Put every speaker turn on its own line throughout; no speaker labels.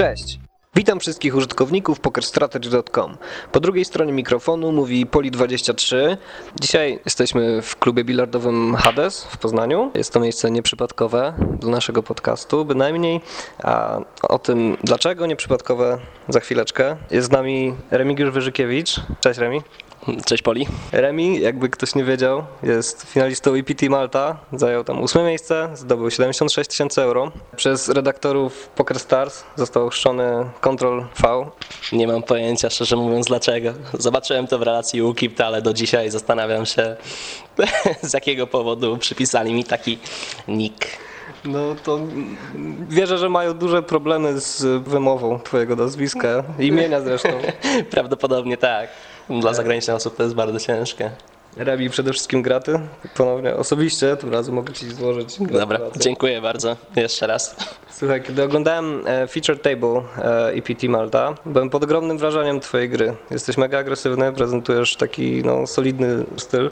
Cześć! Witam wszystkich użytkowników pokerstrategy.com. Po drugiej stronie mikrofonu mówi Poli23. Dzisiaj jesteśmy w klubie bilardowym Hades w Poznaniu. Jest to miejsce nieprzypadkowe dla naszego podcastu, bynajmniej. A o tym dlaczego nieprzypadkowe za chwileczkę. Jest z nami Remigiusz Wyżykiewicz. Cześć Remi.
Cześć Poli.
Remi, jakby ktoś nie wiedział, jest finalistą EPT Malta. Zajął tam ósme miejsce, zdobył 76 tysięcy euro. Przez redaktorów Poker Stars został ochrzczony Control V.
Nie mam pojęcia, szczerze mówiąc, dlaczego. Zobaczyłem to w relacji UKIP, ale do dzisiaj zastanawiam się, z jakiego powodu przypisali mi taki nick.
No to wierzę, że mają duże problemy z wymową twojego nazwiska, imienia zresztą.
Prawdopodobnie tak. Dla zagranicznych osób to jest bardzo ciężkie.
Remi przede wszystkim graty. Ponownie osobiście, tym razem mogę ci złożyć
Dobra, dziękuję bardzo. Jeszcze raz.
Słuchaj, kiedy oglądałem e, Feature Table EPT Malta, byłem pod ogromnym wrażeniem twojej gry. Jesteś mega agresywny, prezentujesz taki no, solidny styl.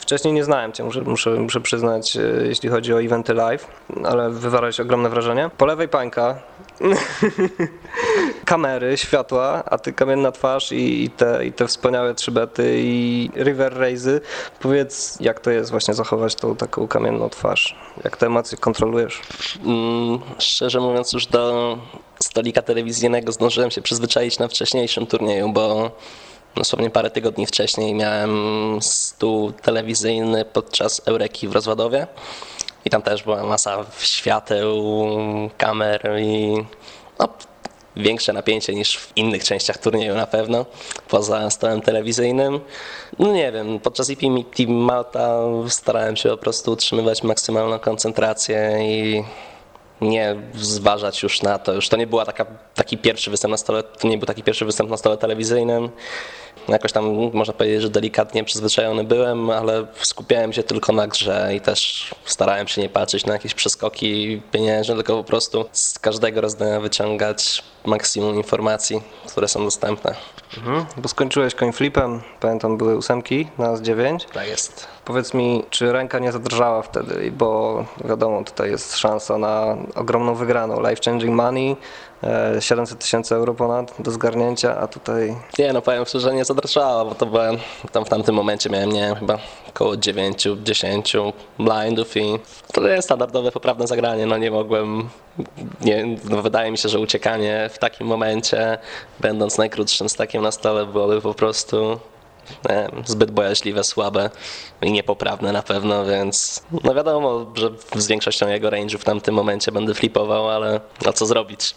Wcześniej nie znałem cię, muszę, muszę, muszę przyznać, e, jeśli chodzi o eventy live, ale wywarłeś ogromne wrażenie. Po lewej pańka, kamery, światła, a ty kamienna twarz i, i, te, i te wspaniałe trzybety i river razy. Powiedz, jak to jest właśnie zachować tą taką kamienną twarz? Jak te emocje kontrolujesz?
Mm, szczerze mówiąc, już do stolika telewizyjnego zdążyłem się przyzwyczaić na wcześniejszym turnieju, bo dosłownie parę tygodni wcześniej miałem stół telewizyjny podczas Eureki w Rozładowie. I tam też była masa świateł, kamer i no, większe napięcie niż w innych częściach turnieju na pewno, poza stołem telewizyjnym. No nie wiem, podczas IP Team Malta starałem się po prostu utrzymywać maksymalną koncentrację i nie zważać już na to. Już to nie była taka, taki pierwszy występ na stole, to nie był taki pierwszy występ na stole telewizyjnym. Jakoś tam można powiedzieć, że delikatnie przyzwyczajony byłem, ale skupiałem się tylko na grze i też starałem się nie patrzeć na jakieś przeskoki pieniężne, tylko po prostu z każdego rozdania wyciągać maksimum informacji, które są dostępne.
Mhm. Bo skończyłeś coinflipem, pamiętam były ósemki na Z9.
Tak jest.
Powiedz mi, czy ręka nie zadrżała wtedy, bo wiadomo, tutaj jest szansa na ogromną wygraną, life changing money, e, 700 tysięcy euro ponad do zgarnięcia, a tutaj
Nie no, powiem szczerze, nie zadrżało, bo to byłem, tam w tamtym momencie miałem, nie wiem, chyba około 9-10 blindów i to jest standardowe, poprawne zagranie, no nie mogłem, nie, no wydaje mi się, że uciekanie w takim momencie, będąc najkrótszym stakiem na stole, byłoby po prostu zbyt bojaźliwe, słabe i niepoprawne na pewno, więc no wiadomo, że z większością jego range'u w tamtym momencie będę flipował, ale no co zrobić?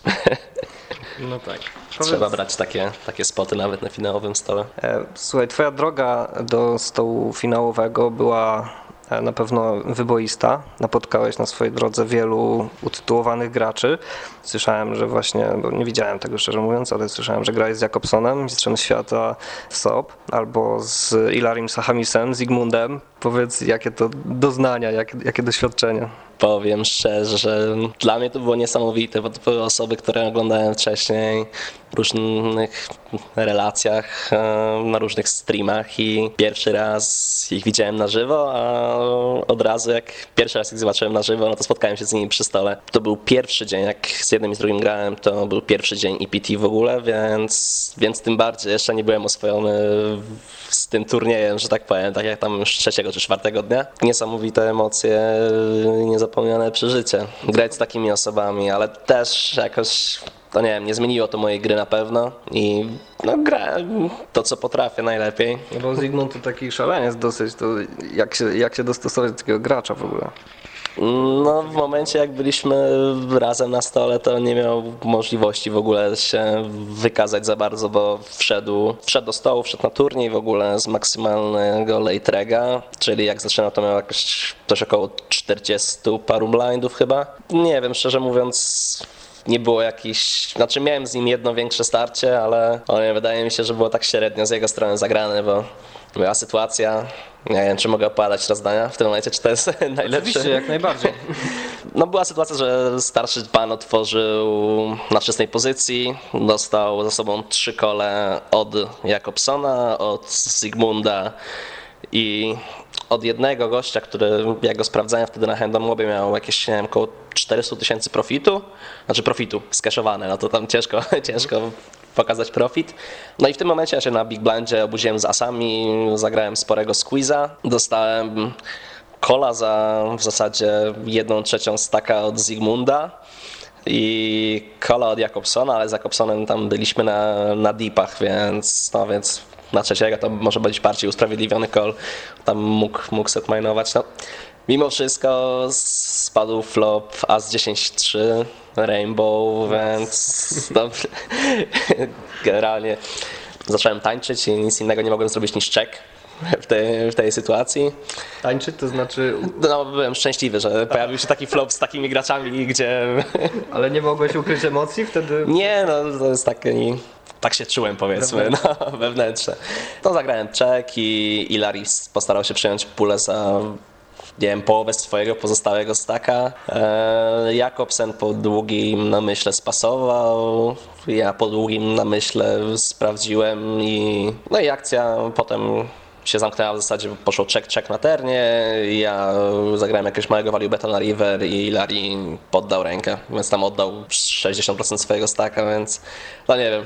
no tak.
Trzeba brać takie, takie spoty nawet na finałowym stole.
E, Słuchaj, twoja droga do stołu finałowego była e, na pewno wyboista. Napotkałeś na swojej drodze wielu utytułowanych graczy. Słyszałem, że właśnie, bo nie widziałem tego szczerze mówiąc, ale słyszałem, że grałeś z Jakobsonem, mistrzem świata w SOP, albo z Ilarim Sachamisem, Zygmundem. Powiedz, jakie to doznania, jakie, jakie doświadczenia?
Powiem szczerze, że dla mnie to było niesamowite, bo to były osoby, które oglądałem wcześniej w różnych relacjach, na różnych streamach i pierwszy raz ich widziałem na żywo, a od razu jak pierwszy raz ich zobaczyłem na żywo, no to spotkałem się z nimi przy stole. To był pierwszy dzień, jak z jednym i z drugim grałem, to był pierwszy dzień EPT w ogóle, więc, więc tym bardziej jeszcze nie byłem oswojony z tym turniejem, że tak powiem, tak jak tam już trzeciego czy czwartego dnia. Niesamowite emocje, niezapomniane przeżycie. Grać z takimi osobami, ale też jakoś to nie wiem, nie zmieniło to mojej gry na pewno i no grałem to, co potrafię najlepiej.
No bo Zygmunt to taki szaleniec dosyć, to jak się, jak się dostosować do takiego gracza w ogóle?
No, w momencie jak byliśmy razem na stole, to nie miał możliwości w ogóle się wykazać za bardzo, bo wszedł, wszedł do stołu, wszedł na turniej w ogóle z maksymalnego late rega, czyli jak zaczynał to miał jakoś coś około 40 paru blindów chyba. Nie wiem, szczerze mówiąc, nie było jakiś, znaczy miałem z nim jedno większe starcie, ale wydaje mi się, że było tak średnio z jego strony zagrane, bo była sytuacja, nie wiem, czy mogę opowiadać rozdania w tym momencie, czy to jest najlepsze.
Oczywiście, jak najbardziej.
No była sytuacja, że starszy pan otworzył na wczesnej pozycji, dostał za sobą trzy kole od Jakobsona, od Sigmunda i od jednego gościa, który jak go sprawdzałem wtedy na Handomobie miał jakieś nie wiem, około 400 tysięcy profitu, znaczy profitu skeszowane, no to tam ciężko, ciężko pokazać profit. No i w tym momencie ja się na Big Blindzie obudziłem z asami, zagrałem sporego squeeza, dostałem kola za w zasadzie jedną trzecią staka od Zygmunda i kola od Jakobsona, ale z Jakobsonem tam byliśmy na, na deepach, więc, no, więc na trzeciego to może być bardziej usprawiedliwiony call. Tam mógł, mógł set minować. No, mimo wszystko spadł flop As 10-3 Rainbow, więc no, generalnie zacząłem tańczyć i nic innego nie mogłem zrobić niż check w tej, w tej sytuacji.
Tańczyć to znaczy.
No, byłem szczęśliwy, że pojawił się taki flop z takimi graczami, gdzie.
Ale nie mogłeś ukryć emocji wtedy?
Nie, no to jest taki. Tak się czułem, powiedzmy, no, wewnętrzne. To zagrałem check i, i Laris postarał się przyjąć pulę za nie wiem, połowę swojego pozostałego staka. E, Jakobsen po długim namyśle spasował, ja po długim namyśle sprawdziłem i no i akcja potem się zamknęła w zasadzie, poszło check, check na ternie, ja zagrałem jakiegoś małego value beta na river i Larry poddał rękę, więc tam oddał 60% swojego staka, więc no nie wiem,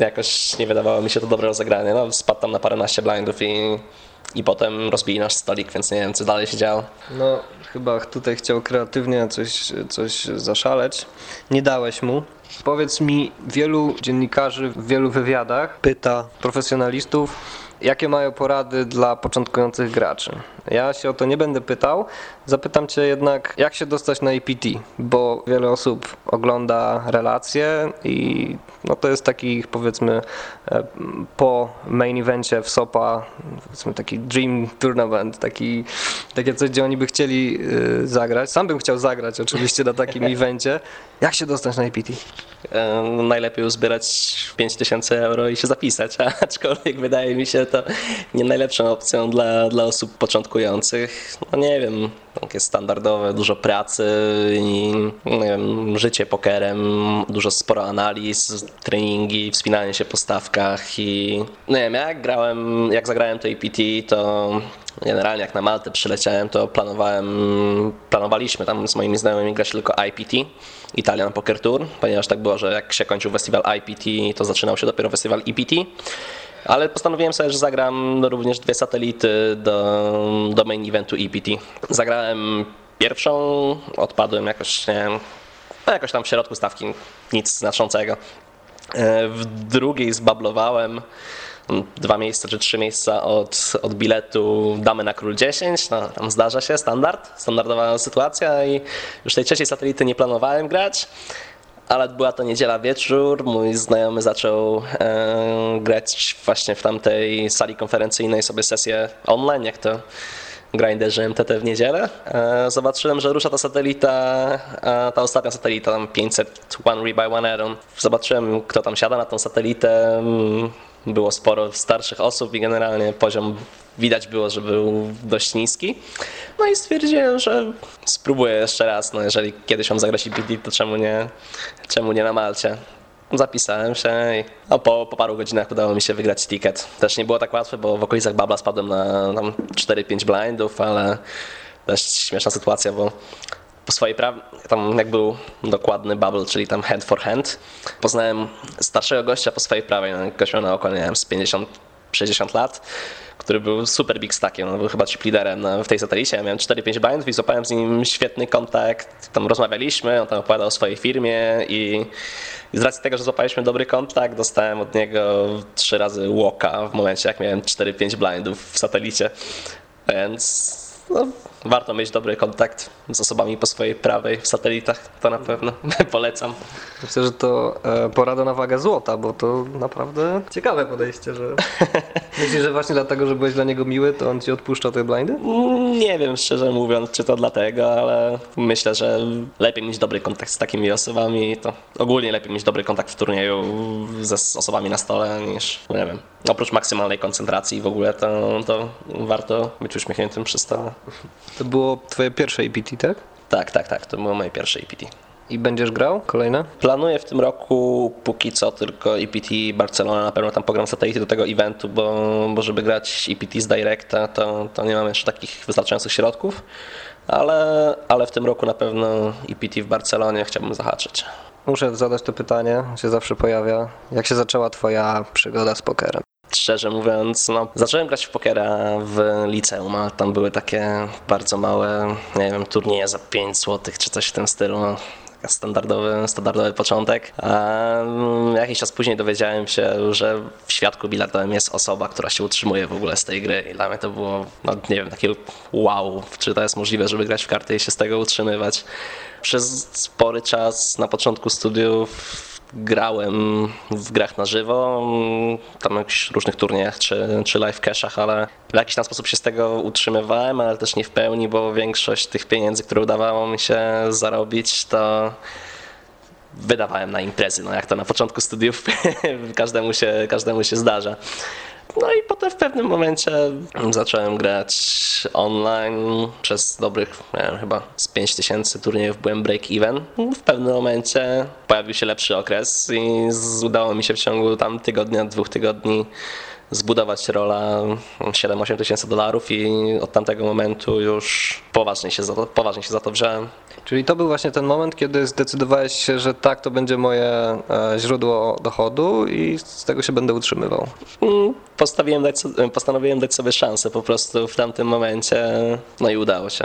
jakoś nie wydawało mi się to dobre rozegranie, no spadł tam na paręnaście blindów i i potem rozbili nasz stolik, więc nie wiem, co dalej się działo.
No, chyba tutaj chciał kreatywnie coś, coś zaszaleć. Nie dałeś mu. Powiedz mi, wielu dziennikarzy w wielu wywiadach pyta profesjonalistów, jakie mają porady dla początkujących graczy. Ja się o to nie będę pytał. Zapytam Cię jednak, jak się dostać na EPT, bo wiele osób ogląda relacje i no to jest taki powiedzmy e, po main evencie w SOPA powiedzmy taki dream tournament, taki, takie coś, gdzie oni by chcieli e, zagrać. Sam bym chciał zagrać oczywiście na takim evencie. Jak się dostać na EPT?
E, najlepiej uzbierać 5000 euro i się zapisać, aczkolwiek wydaje mi się to nie najlepszą opcją dla, dla osób początkujących. No nie wiem, takie standardowe, dużo pracy i wiem, życie pokerem, dużo sporo analiz, treningi, wspinanie się po stawkach i no nie wiem, jak grałem, jak zagrałem to EPT, to generalnie jak na Maltę przyleciałem, to planowałem, planowaliśmy tam z moimi znajomymi grać tylko IPT, Italian Poker Tour, ponieważ tak było, że jak się kończył festiwal IPT, to zaczynał się dopiero festiwal EPT. Ale postanowiłem sobie, że zagram również dwie satelity do, do main eventu EPT. Zagrałem pierwszą, odpadłem jakoś, nie no jakoś tam w środku stawki, nic znaczącego. E, w drugiej zbablowałem dwa miejsca czy trzy miejsca od, od biletu damy na król 10, no tam zdarza się, standard, standardowa sytuacja i już tej trzeciej satelity nie planowałem grać, ale była to niedziela wieczór, mój znajomy zaczął e, grać właśnie w tamtej sali konferencyjnej sobie sesję online, jak to grinderzy MTT w niedzielę. E, zobaczyłem, że rusza ta satelita, e, ta ostatnia satelita, tam 500 one re by one aeron. Zobaczyłem, kto tam siada na tą satelitę. Mm, było sporo starszych osób i generalnie poziom widać było, że był dość niski. No i stwierdziłem, że spróbuję jeszcze raz. No jeżeli kiedyś mam zagrać EPD, to czemu nie, czemu nie na Malcie? Zapisałem się i no, po, po paru godzinach udało mi się wygrać ticket. Też nie było tak łatwe, bo w okolicach Babla spadłem na 4-5 blindów, ale też śmieszna sytuacja, bo po swojej prawej, tam jak był dokładny bubble, czyli tam hand for hand, poznałem starszego gościa po swojej prawej, no, na oko, nie wiem, z 50 60 lat, który był super big stackiem, on był chyba chip liderem w tej satelicie. Ja miałem 4-5 bindów i złapałem z nim świetny kontakt. Tam rozmawialiśmy, on tam opowiadał o swojej firmie i z racji tego, że złapaliśmy dobry kontakt, dostałem od niego trzy razy łoka w momencie, jak miałem 4-5 blindów w satelicie. Więc no, warto mieć dobry kontakt z osobami po swojej prawej w satelitach, to na pewno polecam.
Myślę, że to e, porada na wagę złota, bo to naprawdę ciekawe podejście, że myślisz, że właśnie dlatego, że byłeś dla niego miły, to on ci odpuszcza te blindy?
Nie wiem, szczerze mówiąc, czy to dlatego, ale myślę, że lepiej mieć dobry kontakt z takimi osobami, to ogólnie lepiej mieć dobry kontakt w turnieju ze osobami na stole niż, nie wiem, oprócz maksymalnej koncentracji w ogóle, to, to warto być uśmiechniętym przy stole.
To było twoje pierwsze EPT, tak?
Tak, tak, tak, to było moje pierwsze EPT.
I będziesz grał kolejne?
Planuję w tym roku póki co tylko EPT Barcelona, na pewno tam pogram satelity do tego eventu, bo, bo żeby grać EPT z Directa, to, to nie mam jeszcze takich wystarczających środków, ale, ale w tym roku na pewno EPT w Barcelonie chciałbym zahaczyć.
Muszę zadać to pytanie, się zawsze pojawia. Jak się zaczęła twoja przygoda z pokerem?
Szczerze mówiąc, no, zacząłem grać w pokera w liceum, a tam były takie bardzo małe, nie wiem, turnieje za 5 zł czy coś w tym stylu. No, standardowy, standardowy początek. A mm, jakiś czas później dowiedziałem się, że w świadku bilardowym jest osoba, która się utrzymuje w ogóle z tej gry i dla mnie to było, no nie wiem, takie wow, czy to jest możliwe, żeby grać w karty i się z tego utrzymywać. Przez spory czas na początku studiów grałem w grach na żywo, tam jakichś różnych turniejach czy, czy live cashach, ale w jakiś tam sposób się z tego utrzymywałem, ale też nie w pełni, bo większość tych pieniędzy, które udawało mi się zarobić, to wydawałem na imprezy, no jak to na początku studiów każdemu się, każdemu się zdarza. No i potem w pewnym momencie zacząłem grać online przez dobrych, nie wiem, chyba z 5000 turniejów byłem break-even. W pewnym momencie pojawił się lepszy okres i udało mi się w ciągu tam tygodnia, dwóch tygodni zbudować rola 7-8 tysięcy dolarów i od tamtego momentu już poważnie się, za to, poważnie się za to wziąłem.
Czyli to był właśnie ten moment, kiedy zdecydowałeś się, że tak, to będzie moje e, źródło dochodu i z tego się będę utrzymywał.
Mm, postawiłem dać, postanowiłem dać sobie szansę po prostu w tamtym momencie, no i udało się.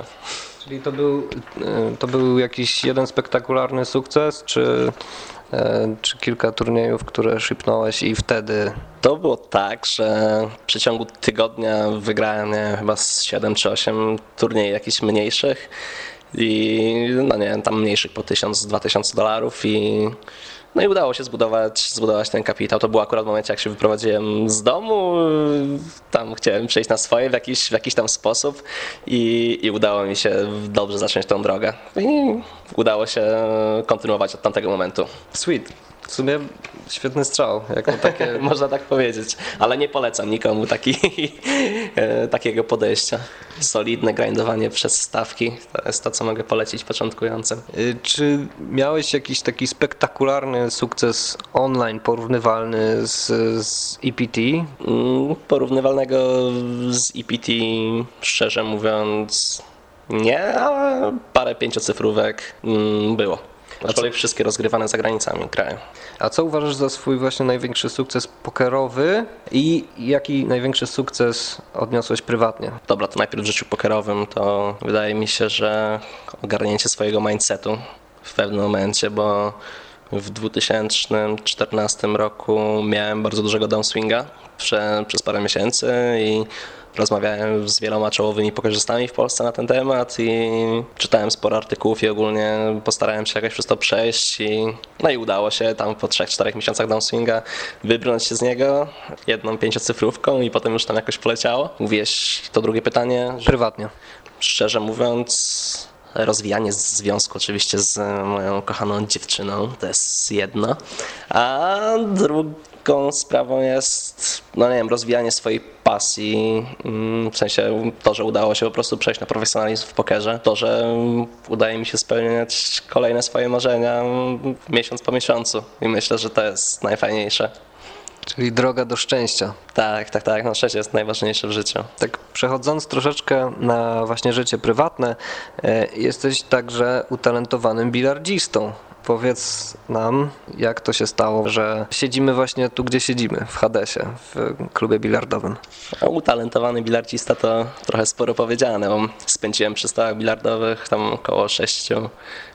Czyli to był, e, to był jakiś jeden spektakularny sukces, czy, e, czy kilka turniejów, które szybnąłeś i wtedy...
To było tak, że w przeciągu tygodnia wygrałem nie, chyba z 7 czy 8 turniejów jakichś mniejszych i no nie tam mniejszych po 1000-2000 dolarów i no i udało się zbudować, zbudować ten kapitał. To było akurat w momencie, jak się wyprowadziłem z domu. Tam chciałem przejść na swoje w jakiś, w jakiś tam sposób i, i udało mi się dobrze zacząć tą drogę. I udało się kontynuować od tamtego momentu.
Sweet. W sumie świetny strzał, takie...
Można tak powiedzieć, ale nie polecam nikomu taki, e, takiego podejścia. Solidne grindowanie przez stawki, to jest to, co mogę polecić początkującym.
Y, czy miałeś jakiś taki spektakularny sukces online porównywalny z, z EPT?
Mm, porównywalnego z EPT, szczerze mówiąc, nie, ale parę pięciocyfrówek mm, było. Aczkolwiek wszystkie rozgrywane za granicami kraju.
A co uważasz za swój właśnie największy sukces pokerowy i jaki największy sukces odniosłeś prywatnie?
Dobra, to najpierw w życiu pokerowym to wydaje mi się, że ogarnięcie swojego mindsetu w pewnym momencie, bo w 2014 roku miałem bardzo dużego downswinga prze, przez parę miesięcy i rozmawiałem z wieloma czołowymi pokorzystami w Polsce na ten temat i czytałem sporo artykułów i ogólnie postarałem się jakoś przez to przejść i no i udało się tam po 3-4 miesiącach downswinga wybrnąć się z niego jedną pięciocyfrówką i potem już tam jakoś poleciało. Mówiłeś to drugie pytanie?
Prywatnie.
Szczerze mówiąc rozwijanie związku oczywiście z moją kochaną dziewczyną, to jest jedno, a drugą sprawą jest, no nie wiem, rozwijanie swojej pasji, mm, w sensie to, że udało się po prostu przejść na profesjonalizm w pokerze, to, że udaje mi się spełniać kolejne swoje marzenia miesiąc po miesiącu i myślę, że to jest najfajniejsze.
Czyli droga do szczęścia.
Tak, tak, tak. No szczęście jest najważniejsze w życiu.
Tak przechodząc troszeczkę na właśnie życie prywatne, e, jesteś także utalentowanym bilardzistą. Powiedz nam, jak to się stało, że siedzimy właśnie tu, gdzie siedzimy, w Hadesie, w klubie bilardowym.
No, utalentowany bilardzista to trochę sporo powiedziane, bo spędziłem przy stołach bilardowych tam około 6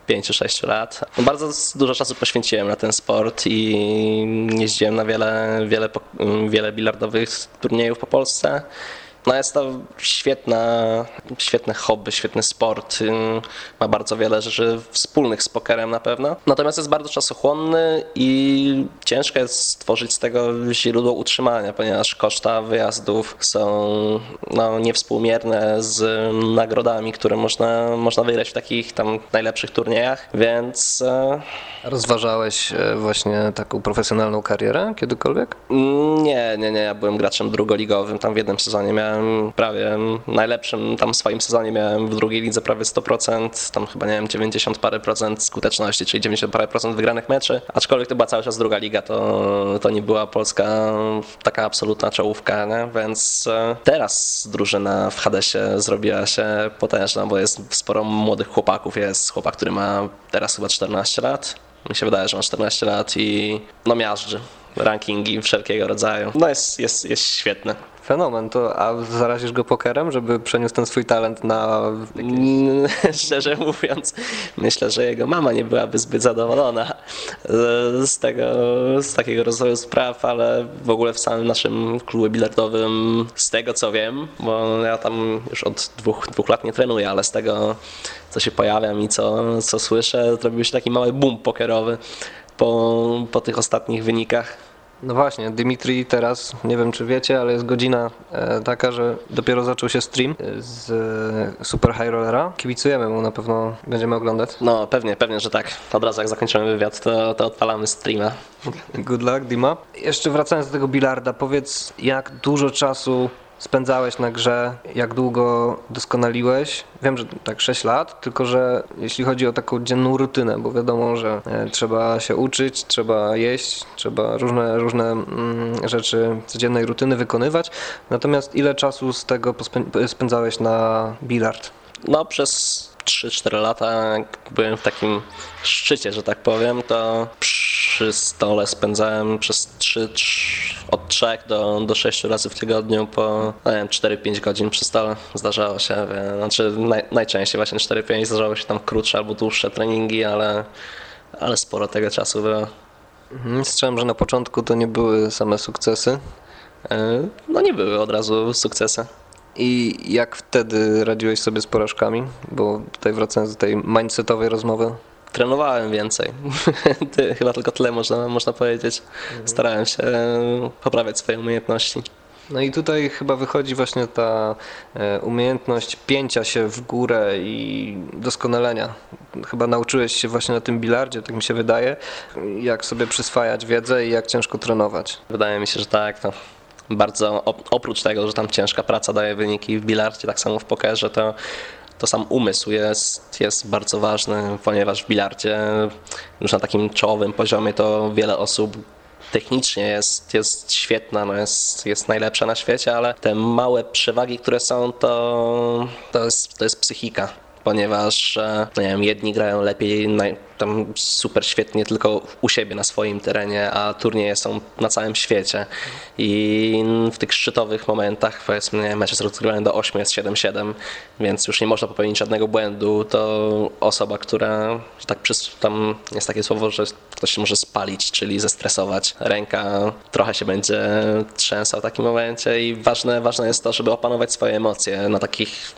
5-6 lat. Bardzo dużo czasu poświęciłem na ten sport i jeździłem na wiele, wiele, wiele bilardowych turniejów po Polsce. No jest to świetna, świetne hobby, świetny sport. Ma bardzo wiele rzeczy wspólnych z pokerem na pewno. Natomiast jest bardzo czasochłonny i ciężko jest stworzyć z tego źródło utrzymania, ponieważ koszta wyjazdów są no, niewspółmierne z nagrodami, które można, można wygrać w takich tam najlepszych turniejach, więc... E,
Rozważałeś e, właśnie taką profesjonalną karierę kiedykolwiek?
Nie, nie, nie. Ja byłem graczem drugoligowym. Tam w jednym sezonie miałem miałem prawie najlepszym tam swoim sezonie miałem w drugiej lidze prawie 100%, tam chyba nie wiem 90 parę procent skuteczności, czyli 90 parę procent wygranych meczy, aczkolwiek to była cały czas druga liga, to, to nie była Polska taka absolutna czołówka, nie? więc e, teraz drużyna w Hadesie zrobiła się potężna, bo jest sporo młodych chłopaków, jest chłopak, który ma teraz chyba 14 lat, mi się wydaje, że ma 14 lat i no miażdży rankingi wszelkiego rodzaju. No jest, jest, jest świetny.
Fenomen, to a zarazisz go pokerem, żeby przeniósł ten swój talent na...
Mm, Szczerze mówiąc, myślę, że jego mama nie byłaby zbyt zadowolona z tego, z takiego rozwoju spraw, ale w ogóle w samym naszym klubie bilardowym, z tego co wiem, bo ja tam już od dwóch, dwóch lat nie trenuję, ale z tego co się pojawiam i co, co słyszę, zrobił się taki mały boom pokerowy po, po tych ostatnich wynikach.
No właśnie, Dimitri teraz, nie wiem czy wiecie, ale jest godzina e, taka, że dopiero zaczął się stream z e, Super High Rollera. Kibicujemy mu, na pewno będziemy oglądać.
No pewnie, pewnie, że tak. Od razu jak zakończymy wywiad, to, to odpalamy streama.
Good luck, Dima. Jeszcze wracając do tego bilarda, powiedz jak dużo czasu spędzałeś na grze, jak długo doskonaliłeś? Wiem, że tak 6 lat, tylko że jeśli chodzi o taką dzienną rutynę, bo wiadomo, że e, trzeba się uczyć, trzeba jeść, trzeba różne, różne mm, rzeczy codziennej rutyny wykonywać. Natomiast ile czasu z tego spędzałeś na bilard?
No przez 3-4 lata, jak byłem w takim szczycie, że tak powiem, to przy stole spędzałem przez 3, 3 od 3 do, do 6 razy w tygodniu po no nie wiem, 4-5 godzin przy stole. Zdarzało się, znaczy naj, najczęściej właśnie 4-5, zdarzało się tam krótsze albo dłuższe treningi, ale, ale sporo tego czasu było.
Mhm, słyszałem, że na początku to nie były same sukcesy.
E, no nie były od razu sukcesy.
I jak wtedy radziłeś sobie z porażkami? Bo tutaj wracając do tej mindsetowej rozmowy.
Trenowałem więcej. Chyba tylko tyle można, można powiedzieć. Starałem się poprawiać swoje umiejętności.
No i tutaj chyba wychodzi właśnie ta e, umiejętność pięcia się w górę i doskonalenia. Chyba nauczyłeś się właśnie na tym bilardzie, tak mi się wydaje, jak sobie przyswajać wiedzę i jak ciężko trenować.
Wydaje mi się, że tak. No bardzo oprócz tego, że tam ciężka praca daje wyniki w bilardzie, tak samo w pokerze, to, to sam umysł jest, jest bardzo ważny, ponieważ w bilardzie już na takim czołowym poziomie to wiele osób technicznie jest, jest świetna, no jest, jest najlepsza na świecie, ale te małe przewagi, które są, to, to, jest, to jest psychika ponieważ e, no nie wiem, jedni grają lepiej, tam super świetnie tylko u siebie na swoim terenie, a turnieje są na całym świecie. I w tych szczytowych momentach, powiedzmy, mecze rozgrywane do 8 jest 7-7, więc już nie można popełnić żadnego błędu. To osoba, która, tak tam jest takie słowo, że ktoś się może spalić, czyli zestresować. Ręka trochę się będzie trzęsła w takim momencie i ważne, ważne jest to, żeby opanować swoje emocje na takich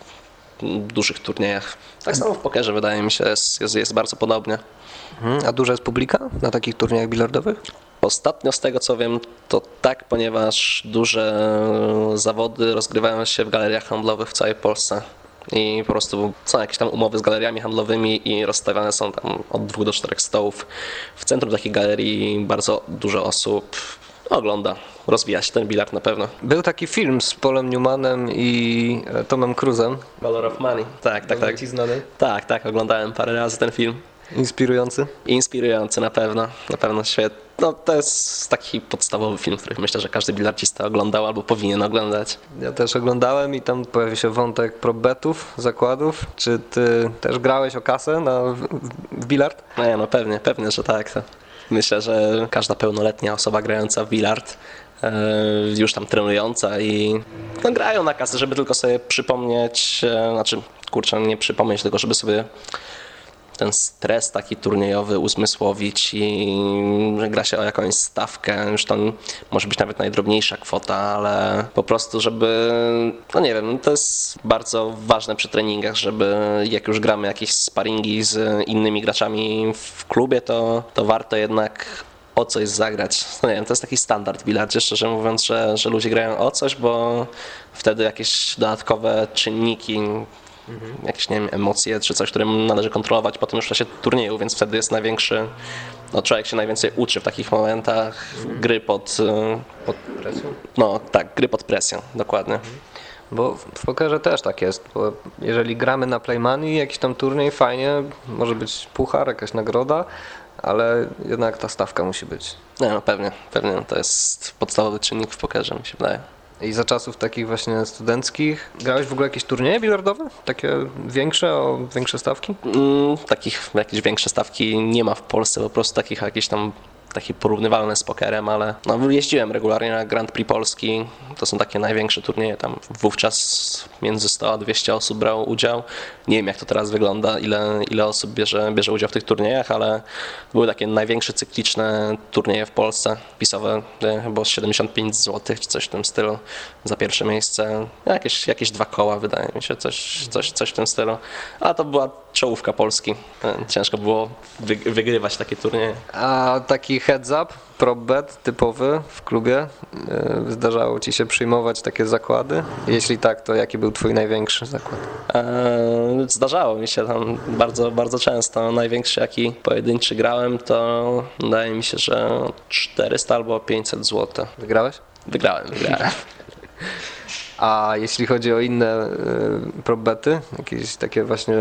dużych turniejach. Tak samo w pokerze wydaje mi się jest, jest, jest bardzo podobnie.
Mhm. A duża jest publika na takich turniejach bilardowych?
Ostatnio z tego co wiem to tak, ponieważ duże zawody rozgrywają się w galeriach handlowych w całej Polsce i po prostu są jakieś tam umowy z galeriami handlowymi i rozstawiane są tam od dwóch do czterech stołów. W centrum takich galerii bardzo dużo osób ogląda. Rozwija się ten bilard na pewno.
Był taki film z Polem Newmanem i e, Tomem Cruzem.
Valor of Money. Tak, tak, tak.
Ci znany?
Tak, tak, oglądałem parę razy ten film.
Inspirujący?
Inspirujący na pewno, na pewno świetny. No, to jest taki podstawowy film, który myślę, że każdy bilarcista oglądał albo powinien oglądać.
Ja też oglądałem i tam pojawił się wątek probetów, zakładów. Czy ty też grałeś o kasę na, w, w bilard?
Nie, no pewnie, pewnie, że tak. To myślę, że każda pełnoletnia osoba grająca w bilard e, już tam trenująca i no, grają na kasę, żeby tylko sobie przypomnieć, e, znaczy kurczę, nie przypomnieć, tylko żeby sobie ten stres taki turniejowy uzmysłowić i że gra się o jakąś stawkę, już to może być nawet najdrobniejsza kwota, ale po prostu, żeby, no nie wiem, to jest bardzo ważne przy treningach, żeby jak już gramy jakieś sparingi z innymi graczami w klubie, to, to warto jednak o coś zagrać. No nie wiem, to jest taki standard w szczerze mówiąc, że, że ludzie grają o coś, bo wtedy jakieś dodatkowe czynniki mhm. jakieś, nie wiem, emocje czy coś, które należy kontrolować potem już w czasie turnieju, więc wtedy jest największy, no człowiek się najwięcej uczy w takich momentach, mhm. gry pod,
pod presją?
No tak, gry pod presją, dokładnie. Mhm.
Bo w pokerze też tak jest, bo jeżeli gramy na Play Money, jakiś tam turniej, fajnie, może być puchar, jakaś nagroda, ale jednak ta stawka musi być.
Nie, no pewnie, pewnie to jest podstawowy czynnik w pokerze, mi się wydaje.
I za czasów takich właśnie studenckich, grałeś w ogóle jakieś turnieje bilardowe? Takie większe, o większe stawki?
Mm, takich jakieś większe stawki nie ma w Polsce, po prostu takich jakieś tam takie porównywalne z pokerem, ale no, jeździłem regularnie na Grand Prix Polski. To są takie największe turnieje. Tam wówczas między 100 a 200 osób brało udział. Nie wiem, jak to teraz wygląda, ile, ile osób bierze, bierze udział w tych turniejach, ale były takie największe cykliczne turnieje w Polsce. Pisowe chyba 75 zł czy coś w tym stylu za pierwsze miejsce. Jakieś, jakieś dwa koła, wydaje mi się, coś, coś, coś w tym stylu. A to była czołówka Polski. Ciężko było wygrywać takie turnieje.
A taki heads up, prop bet typowy w klubie? E, zdarzało ci się przyjmować takie zakłady? Jeśli tak, to jaki był twój największy zakład?
E, zdarzało mi się tam bardzo, bardzo często. Największy jaki pojedynczy grałem to wydaje mi się, że 400 albo 500 zł.
Wygrałeś?
Wygrałem, wygrałem.
A jeśli chodzi o inne y, probety, jakieś takie właśnie,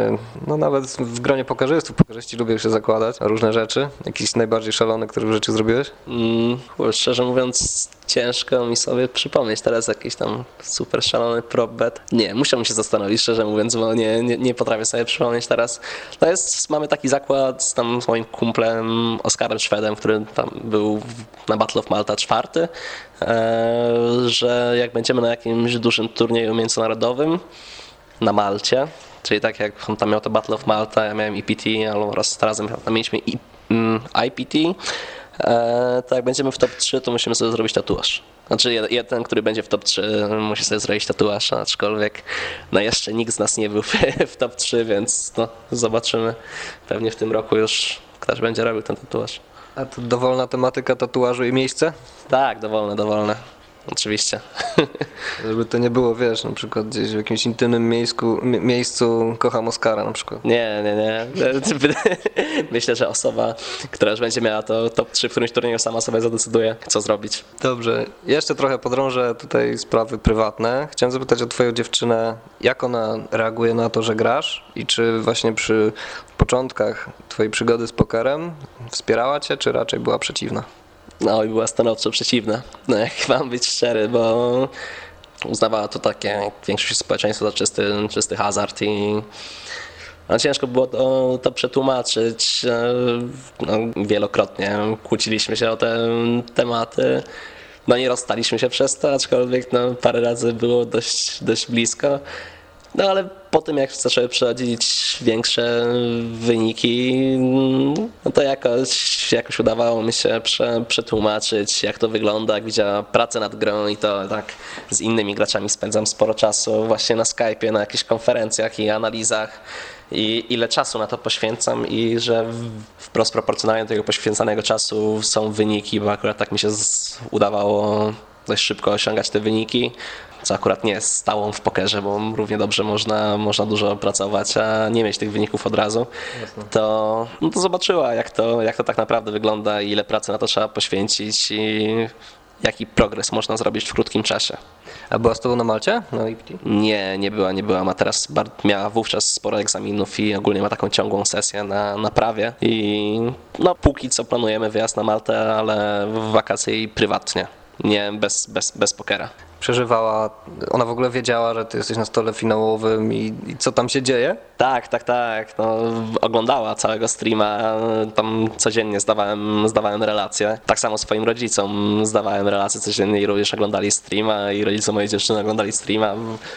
no nawet w gronie pokerzystów, pokerzyści lubią się zakładać różne rzeczy, jakieś najbardziej szalone, które w życiu zrobiłeś?
Mm, szczerze mówiąc, ciężko mi sobie przypomnieć teraz jakiś tam super szalony prop bet. Nie, musiałbym się zastanowić, szczerze mówiąc, bo nie, nie, nie potrafię sobie przypomnieć teraz. To jest, mamy taki zakład z tam moim kumplem Oskarem Szwedem, który tam był na Battle of Malta czwarty, e, że jak będziemy na jakimś dużym turnieju międzynarodowym na Malcie, czyli tak jak on tam miał to Battle of Malta, ja miałem EPT, albo raz razem tam mieliśmy IPT, E, tak, będziemy w top 3, to musimy sobie zrobić tatuaż. Znaczy jeden, który będzie w top 3 musi sobie zrobić tatuaż, aczkolwiek no jeszcze nikt z nas nie był w, w top 3, więc no, zobaczymy. Pewnie w tym roku już ktoś będzie robił ten tatuaż.
A to dowolna tematyka tatuażu i miejsce?
Tak, dowolne, dowolne. Oczywiście.
Żeby to nie było, wiesz, na przykład gdzieś w jakimś intymnym miejscu, miejscu kocham Oscara na przykład.
Nie, nie, nie. Myślę, że osoba, która już będzie miała to top 3 w którymś turnieju sama sobie zadecyduje, co zrobić.
Dobrze. Jeszcze trochę podrążę tutaj sprawy prywatne. Chciałem zapytać o twoją dziewczynę, jak ona reaguje na to, że grasz i czy właśnie przy początkach twojej przygody z pokerem wspierała cię, czy raczej była przeciwna?
No i była stanowczo przeciwna, no jak mam być szczery, bo uznawała to takie, jak większość społeczeństwa za czysty, czysty hazard i no, ciężko było to, to przetłumaczyć. No, wielokrotnie kłóciliśmy się o te tematy. No nie rozstaliśmy się przez to, aczkolwiek no, parę razy było dość, dość blisko. No ale po tym jak zaczęły przychodzić większe wyniki, no to jakoś, jakoś udawało mi się prze, przetłumaczyć, jak to wygląda, jak widziała pracę nad grą i to tak z innymi graczami spędzam sporo czasu właśnie na Skype'ie, na jakichś konferencjach i analizach i ile czasu na to poświęcam i że wprost proporcjonalnie do tego poświęcanego czasu są wyniki, bo akurat tak mi się udawało dość szybko osiągać te wyniki co akurat nie jest stałą w pokerze, bo równie dobrze można, można dużo pracować, a nie mieć tych wyników od razu, to, no to zobaczyła, jak to, jak to tak naprawdę wygląda, ile pracy na to trzeba poświęcić i jaki progres można zrobić w krótkim czasie.
A była z tobą na Malcie?
No, nie, nie była, nie była. Ma teraz miała wówczas sporo egzaminów i ogólnie ma taką ciągłą sesję na, na prawie. I no póki co planujemy wyjazd na Maltę, ale w wakacje i prywatnie. Nie bez, bez, bez pokera
przeżywała, ona w ogóle wiedziała, że ty jesteś na stole finałowym i, i, co tam się dzieje?
Tak, tak, tak. No, oglądała całego streama, tam codziennie zdawałem, zdawałem relacje. Tak samo swoim rodzicom zdawałem relacje codziennie i również oglądali streama i rodzice mojej dziewczyny oglądali streama.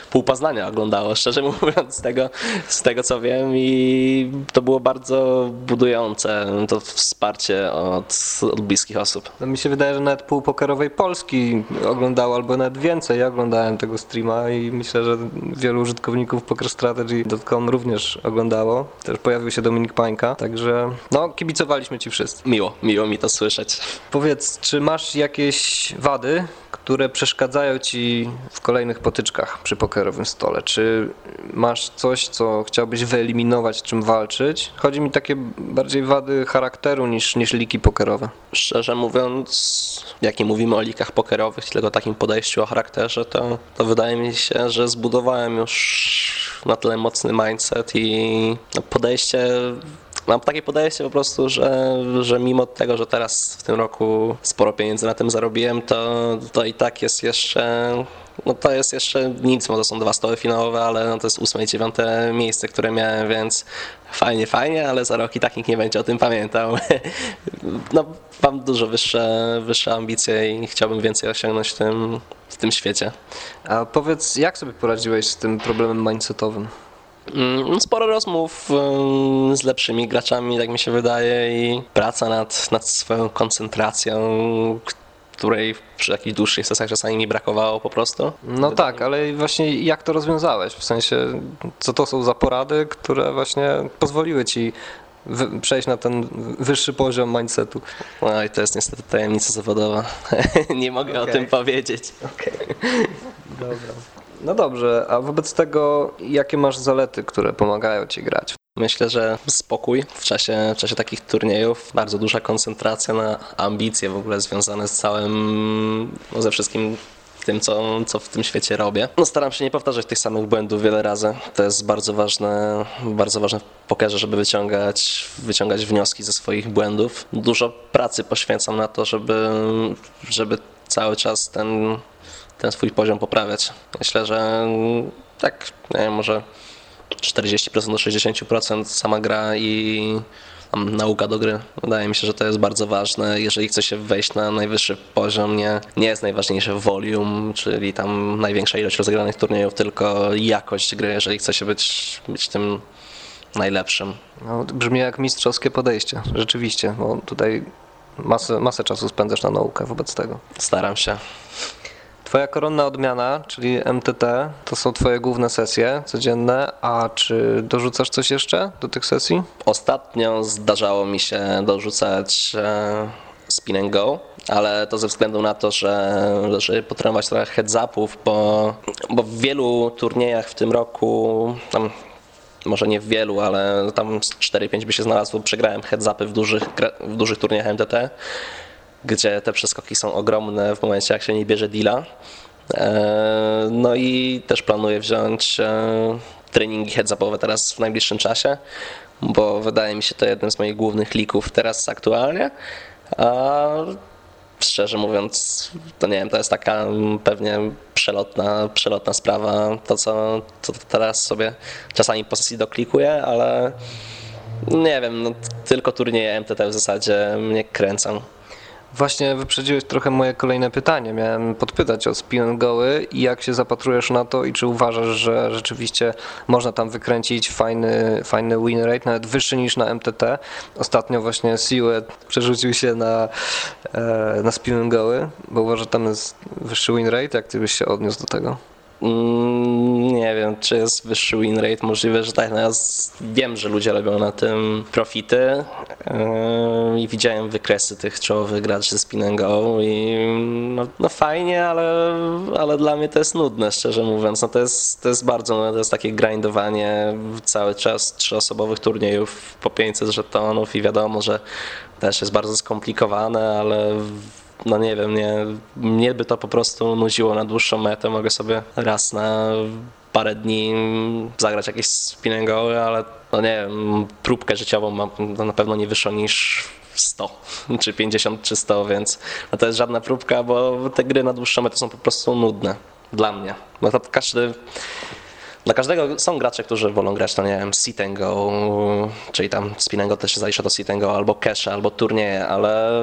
Pół Poznania oglądało, szczerze mówiąc, z tego, z tego co wiem i to było bardzo budujące, to wsparcie od, od bliskich osób.
No, mi się wydaje, że nawet pół pokerowej Polski oglądało albo nawet więcej więcej. Ja oglądałem tego streama i myślę, że wielu użytkowników PokerStrategy.com również oglądało. Też pojawił się Dominik Pańka, także no kibicowaliśmy Ci wszyscy.
Miło, miło mi to słyszeć.
Powiedz, czy masz jakieś wady które przeszkadzają ci w kolejnych potyczkach przy pokerowym stole? Czy masz coś, co chciałbyś wyeliminować, czym walczyć? Chodzi mi takie bardziej wady charakteru niż, niż liki pokerowe.
Szczerze mówiąc, jak nie mówimy o likach pokerowych, tylko takim podejściu o charakterze, to, to wydaje mi się, że zbudowałem już na tyle mocny mindset i podejście mam takie podejście po prostu, że, że mimo tego, że teraz w tym roku sporo pieniędzy na tym zarobiłem, to, to i tak jest jeszcze no to jest jeszcze nic, bo to są dwa stoły finałowe, ale no to jest ósme i dziewiąte miejsce, które miałem, więc fajnie, fajnie, ale za rok i tak nikt nie będzie o tym pamiętał. No, mam dużo wyższe, wyższe ambicje i chciałbym więcej osiągnąć w tym, w tym świecie.
A powiedz, jak sobie poradziłeś z tym problemem mindsetowym?
Mm, sporo rozmów mm, z lepszymi graczami, tak mi się wydaje, i praca nad, nad swoją koncentracją, której przy jakichś dłuższych sesjach czasami mi brakowało po prostu.
No tak, ale właśnie jak to rozwiązałeś? W sensie, co to są za porady, które właśnie pozwoliły ci przejść na ten wyższy poziom mindsetu?
No i to jest niestety tajemnica zawodowa. Nie mogę okay. o tym powiedzieć.
Okay. Dobra. No dobrze, a wobec tego jakie masz zalety, które pomagają ci grać?
Myślę, że spokój w czasie, w czasie takich turniejów, bardzo duża koncentracja na ambicje w ogóle związane z całym, no ze wszystkim tym, co, co w tym świecie robię. No, staram się nie powtarzać tych samych błędów wiele razy. To jest bardzo ważne, bardzo ważne w pokerze, żeby wyciągać, wyciągać wnioski ze swoich błędów. Dużo pracy poświęcam na to, żeby, żeby cały czas ten ten swój poziom poprawiać. Myślę, że tak, nie wiem, może 40% do 60% sama gra i nauka do gry. Wydaje mi się, że to jest bardzo ważne. Jeżeli chce się wejść na najwyższy poziom, nie, nie jest najważniejsze volume, czyli tam największa ilość rozegranych turniejów, tylko jakość gry, jeżeli chce się być, być tym najlepszym.
No, brzmi jak mistrzowskie podejście, rzeczywiście, bo tutaj masę, masę czasu spędzasz na naukę wobec tego.
Staram się.
Twoja koronna odmiana, czyli MTT, to są twoje główne sesje codzienne, a czy dorzucasz coś jeszcze do tych sesji?
Ostatnio zdarzało mi się dorzucać e, spin and go, ale to ze względu na to, że żeby potrenować trochę heads-upów, bo, bo w wielu turniejach w tym roku, tam może nie w wielu, ale tam 4-5 by się znalazło, przegrałem heads-upy w dużych, w dużych turniejach MTT gdzie te przeskoki są ogromne w momencie, jak się nie bierze deala. E, no i też planuję wziąć e, treningi heads-upowe teraz w najbliższym czasie, bo wydaje mi się to jednym z moich głównych lików teraz aktualnie. A szczerze mówiąc, to nie wiem, to jest taka pewnie przelotna, przelotna sprawa, to co, teraz sobie czasami po sesji doklikuję, ale nie wiem, no, tylko turnieje MTT w zasadzie mnie kręcą.
Właśnie wyprzedziłeś trochę moje kolejne pytanie. Miałem podpytać o spin goły i jak się zapatrujesz na to i czy uważasz, że rzeczywiście można tam wykręcić fajny, fajny win rate, nawet wyższy niż na MTT. Ostatnio właśnie Siłet przerzucił się na, e, na spin goły, bo uważa, że tam jest wyższy win rate. Jak ty byś się odniósł do tego?
Mm, nie wiem, czy jest wyższy win rate. Możliwe, że tak. No ja wiem, że ludzie robią na tym profity yy, i widziałem wykresy tych czołowych graczy z Spin Go i no, no, fajnie, ale, ale dla mnie to jest nudne, szczerze mówiąc. No to, jest, to jest bardzo, no to jest takie grindowanie cały czas trzyosobowych turniejów po 500 żetonów i wiadomo, że też jest bardzo skomplikowane, ale no nie wiem, nie, mnie by to po prostu nudziło na dłuższą metę. Mogę sobie raz na parę dni zagrać jakieś spinningowe, ale no nie wiem, próbkę życiową mam no na pewno nie wyższą niż 100 czy 50 czy 100, więc no to jest żadna próbka, bo te gry na dłuższą metę są po prostu nudne dla mnie. No to każdy dla każdego są gracze, którzy wolą grać, to nie wiem, sit and go, czyli tam spin go też się zalicza do sit and go, albo cash, albo turnieje, ale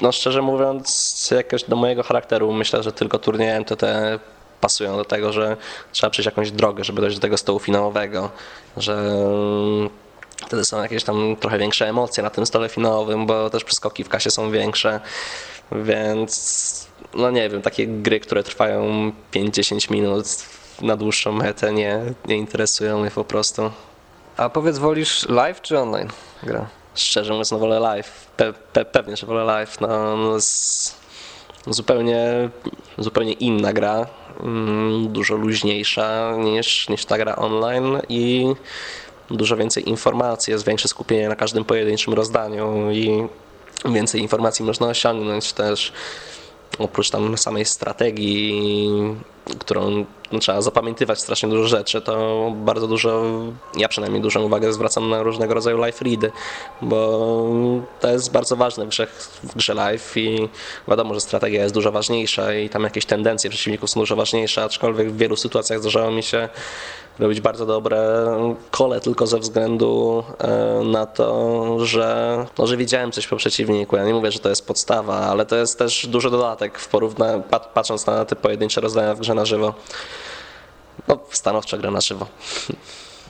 no szczerze mówiąc, jakoś do mojego charakteru myślę, że tylko turnieje MTT pasują do tego, że trzeba przejść jakąś drogę, żeby dojść do tego stołu finałowego, że wtedy są jakieś tam trochę większe emocje na tym stole finałowym, bo też przeskoki w kasie są większe, więc no nie wiem, takie gry, które trwają 5-10 minut na dłuższą metę nie, nie interesują mnie po prostu.
A powiedz, wolisz live czy online gra?
Szczerze mówiąc, no wolę live. Pe, pe, pewnie, że wolę live. No, no z, zupełnie, zupełnie inna gra, mm, dużo luźniejsza niż, niż ta gra online i dużo więcej informacji, jest większe skupienie na każdym pojedynczym rozdaniu i więcej informacji można osiągnąć też oprócz tam samej strategii, którą no, trzeba zapamiętywać strasznie dużo rzeczy, to bardzo dużo, ja przynajmniej dużą uwagę zwracam na różnego rodzaju live ready, bo to jest bardzo ważne w grze, w grze live i wiadomo, że strategia jest dużo ważniejsza i tam jakieś tendencje przeciwników są dużo ważniejsze, aczkolwiek w wielu sytuacjach zdarzało mi się robić bardzo dobre kole tylko ze względu e, na to, że, no, że widziałem coś po przeciwniku. Ja nie mówię, że to jest podstawa, ale to jest też duży dodatek w porównaniu, patrząc na te pojedyncze rozdania w grze na żywo. No, stanowczo gra na żywo.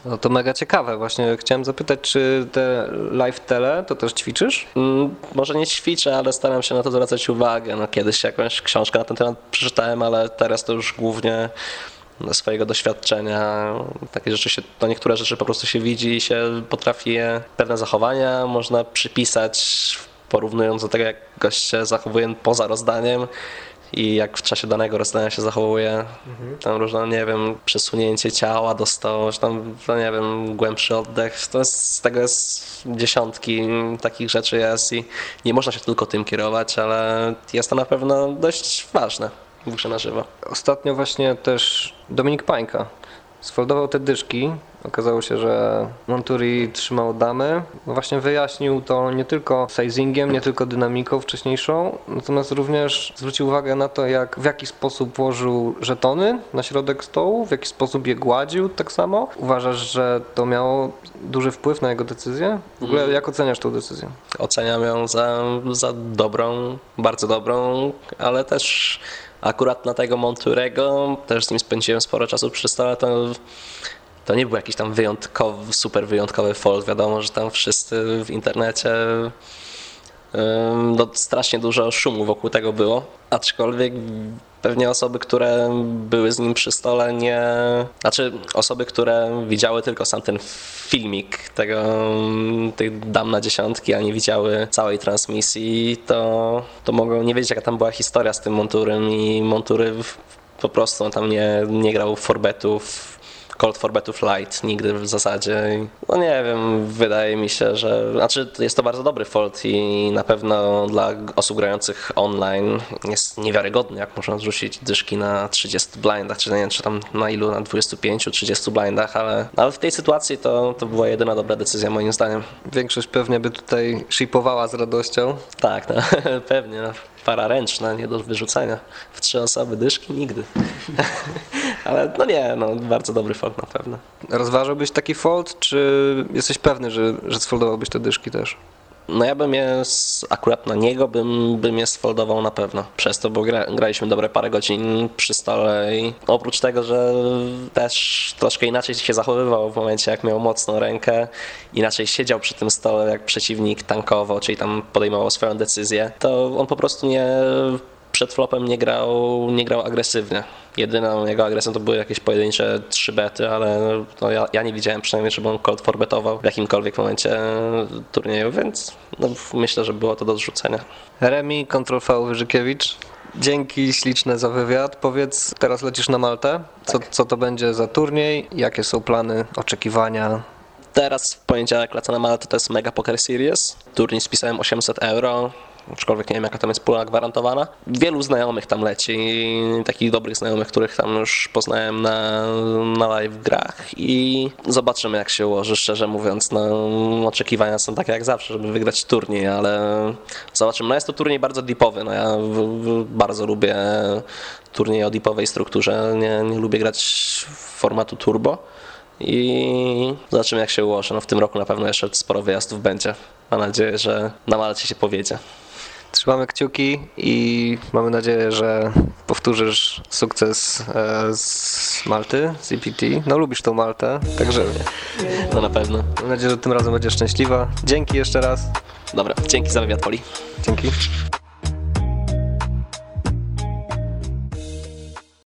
No to mega ciekawe. Właśnie chciałem zapytać, czy te live tele to też ćwiczysz?
Mm, może nie ćwiczę, ale staram się na to zwracać uwagę. No, kiedyś jakąś książkę na ten temat przeczytałem, ale teraz to już głównie swojego doświadczenia. Takie rzeczy się, to niektóre rzeczy po prostu się widzi i się potrafi je, pewne zachowania można przypisać, porównując do tego, jak gość się zachowuje poza rozdaniem i jak w czasie danego rozdania się zachowuje. Mhm. Tam różne, nie wiem, przesunięcie ciała do stołu, czy tam, no nie wiem, głębszy oddech. To jest, z tego jest dziesiątki takich rzeczy jest i nie można się tylko tym kierować, ale jest to na pewno dość ważne w grze na żywo.
Ostatnio właśnie też Dominik Pańka sfoldował te dyszki. Okazało się, że Monturi trzymał damy. No właśnie wyjaśnił to nie tylko sizingiem, nie tylko dynamiką wcześniejszą, natomiast również zwrócił uwagę na to, jak, w jaki sposób włożył żetony na środek stołu, w jaki sposób je gładził tak samo. Uważasz, że to miało duży wpływ na jego decyzję? W ogóle mm. jak oceniasz tą decyzję?
Oceniam ją za, za dobrą, bardzo dobrą, ale też akurat na tego Monturego, też z nim spędziłem sporo czasu przy stole, to, to nie był jakiś tam wyjątkowy, super wyjątkowy fold. Wiadomo, że tam wszyscy w internecie no, strasznie dużo szumu wokół tego było, aczkolwiek pewnie osoby, które były z nim przy stole, nie. Znaczy, osoby, które widziały tylko sam ten filmik tego, tych dam na dziesiątki, a nie widziały całej transmisji, to, to mogą nie wiedzieć, jaka tam była historia z tym Monturem i Montury po prostu tam nie, nie grał forbetów Cold for Battle Flight nigdy w zasadzie. No nie wiem, wydaje mi się, że. Znaczy, jest to bardzo dobry fold i na pewno dla osób grających online jest niewiarygodny, jak można zrzucić dyszki na 30 blindach, czy nie wiem, czy tam na ilu, na 25-30 blindach, ale, ale w tej sytuacji to, to była jedyna dobra decyzja moim zdaniem.
Większość pewnie by tutaj shipowała z radością.
Tak, no, pewnie. Para ręczna, nie do wyrzucenia. W trzy osoby dyszki nigdy. Ale no nie, no bardzo dobry fold na pewno.
Rozważałbyś taki fold, czy jesteś pewny, że, że sfoldowałbyś te dyszki też?
No ja bym je, akurat na niego bym, bym je sfoldował na pewno. Przez to, bo gra, graliśmy dobre parę godzin przy stole i oprócz tego, że też troszkę inaczej się zachowywał w momencie, jak miał mocną rękę, inaczej siedział przy tym stole, jak przeciwnik tankował, czyli tam podejmował swoją decyzję, to on po prostu nie przed flopem nie grał, nie grał agresywnie. Jedyną jego agresją to były jakieś pojedyncze trzy bety, ale no ja, ja, nie widziałem przynajmniej, żeby on cold forbetował w jakimkolwiek momencie turnieju, więc no, myślę, że było to do zrzucenia.
Remi, Control V Wyżykiewicz. Dzięki śliczne za wywiad. Powiedz, teraz lecisz na Maltę. Co, tak. co to będzie za turniej? Jakie są plany, oczekiwania?
Teraz w poniedziałek lecę na Maltę, to jest Mega Poker Series. Turniej spisałem 800 euro aczkolwiek nie wiem jaka tam jest pula gwarantowana. Wielu znajomych tam leci, takich dobrych znajomych, których tam już poznałem na, na live grach i zobaczymy jak się ułoży, szczerze mówiąc. No, oczekiwania są takie jak zawsze, żeby wygrać turniej, ale zobaczymy. No jest to turniej bardzo deepowy, no ja w, w, bardzo lubię turnieje o deepowej strukturze, nie, nie lubię grać formatu turbo i zobaczymy jak się ułoży. No w tym roku na pewno jeszcze sporo wyjazdów będzie. Mam nadzieję, że na Malcie się powiedzie.
Trzymamy kciuki i mamy nadzieję, że powtórzysz sukces e, z Malty, z EPT. No lubisz tą Maltę, także...
No na pewno.
Mam nadzieję, że tym razem będziesz szczęśliwa. Dzięki jeszcze raz.
Dobra, dzięki za wywiad, Poli.
Dzięki.